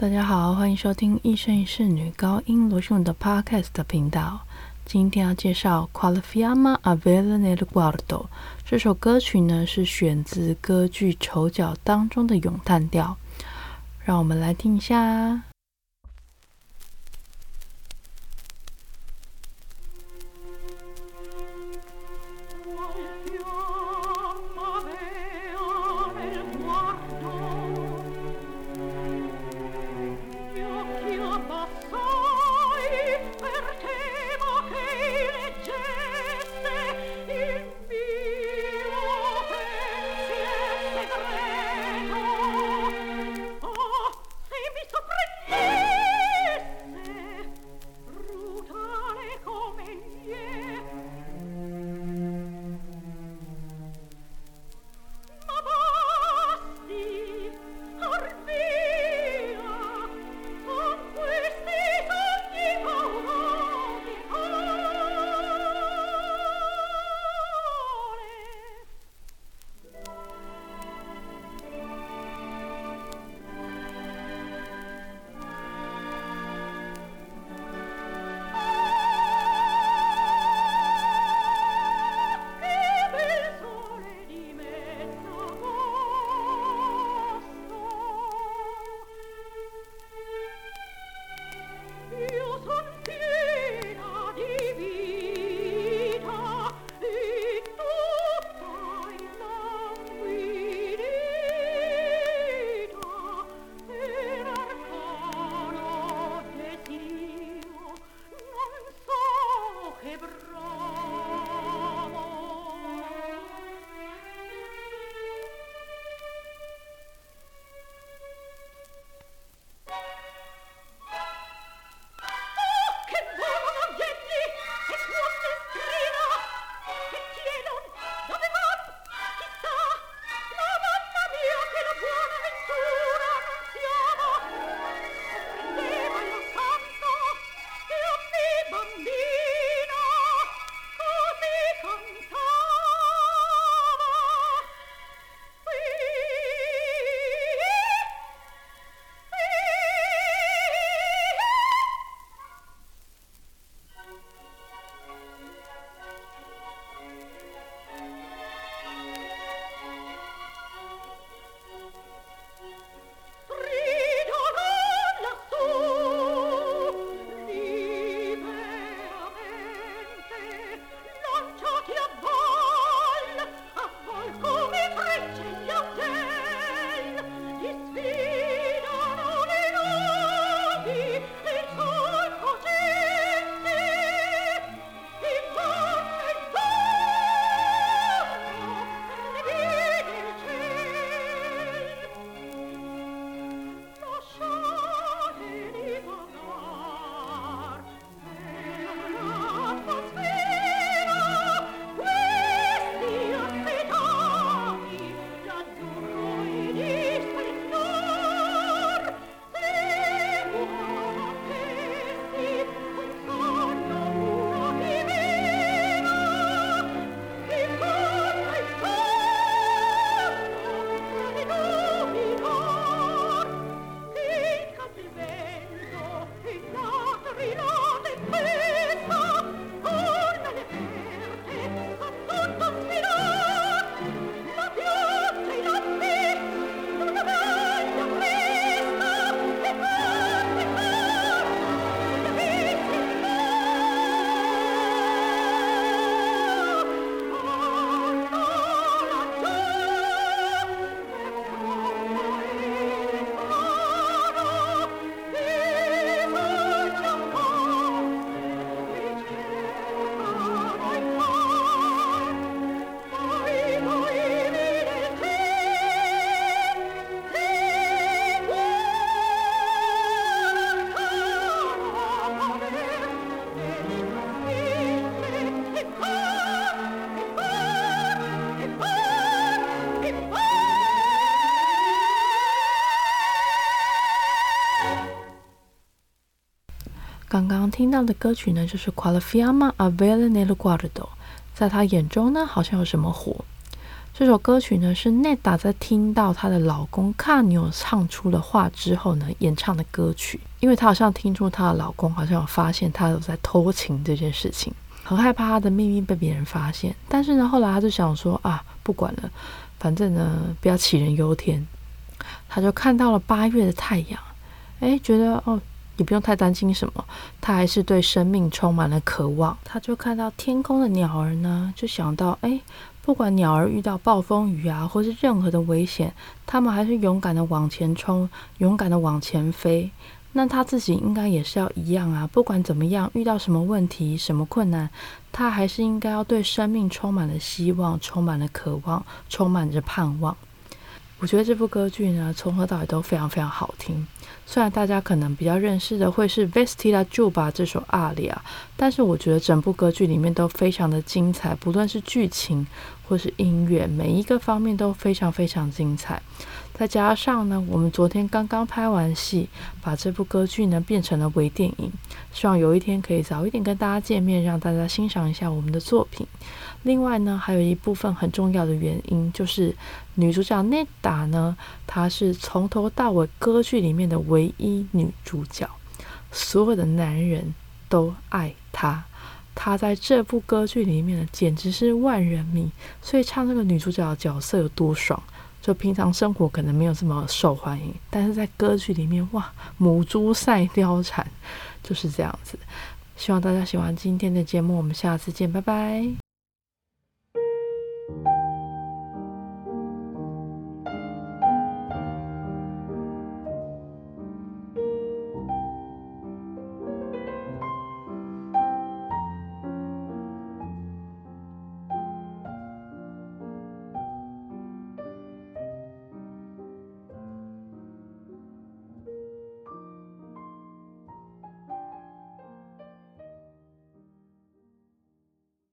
大家好，欢迎收听一生一世女高音罗秀的 Podcast 频道。今天要介绍《Quale fiamma aveva nel guardo》这首歌曲呢，是选自歌剧《丑角》当中的咏叹调。让我们来听一下。刚刚听到的歌曲呢，就是《Qual'è fiamma a vela nel guardo》。在他眼中呢，好像有什么火。这首歌曲呢是 Neda 在听到她的老公卡纽唱出了话之后呢演唱的歌曲，因为她好像听出她的老公好像有发现她有在偷情这件事情，很害怕她的秘密被别人发现。但是呢，后来她就想说啊，不管了，反正呢不要杞人忧天。她就看到了八月的太阳，哎，觉得哦你不用太担心什么，他还是对生命充满了渴望。他就看到天空的鸟儿呢，就想到哎。不管鸟儿遇到暴风雨啊，或是任何的危险，他们还是勇敢的往前冲，勇敢的往前飞。那他自己应该也是要一样啊。不管怎么样，遇到什么问题、什么困难，他还是应该要对生命充满了希望，充满了渴望，充满着盼望。我觉得这部歌剧呢，从头到尾都非常非常好听。虽然大家可能比较认识的会是《Vestila Juba》这首阿里啊，但是我觉得整部歌剧里面都非常的精彩，不论是剧情或是音乐，每一个方面都非常非常精彩。再加上呢，我们昨天刚刚拍完戏，把这部歌剧呢变成了微电影，希望有一天可以早一点跟大家见面，让大家欣赏一下我们的作品。另外呢，还有一部分很重要的原因，就是女主角内达呢，她是从头到尾歌剧里面的唯一女主角，所有的男人都爱她，她在这部歌剧里面呢，简直是万人迷，所以唱这个女主角的角色有多爽。就平常生活可能没有这么受欢迎，但是在歌剧里面，哇，母猪赛貂蝉就是这样子。希望大家喜欢今天的节目，我们下次见，拜拜。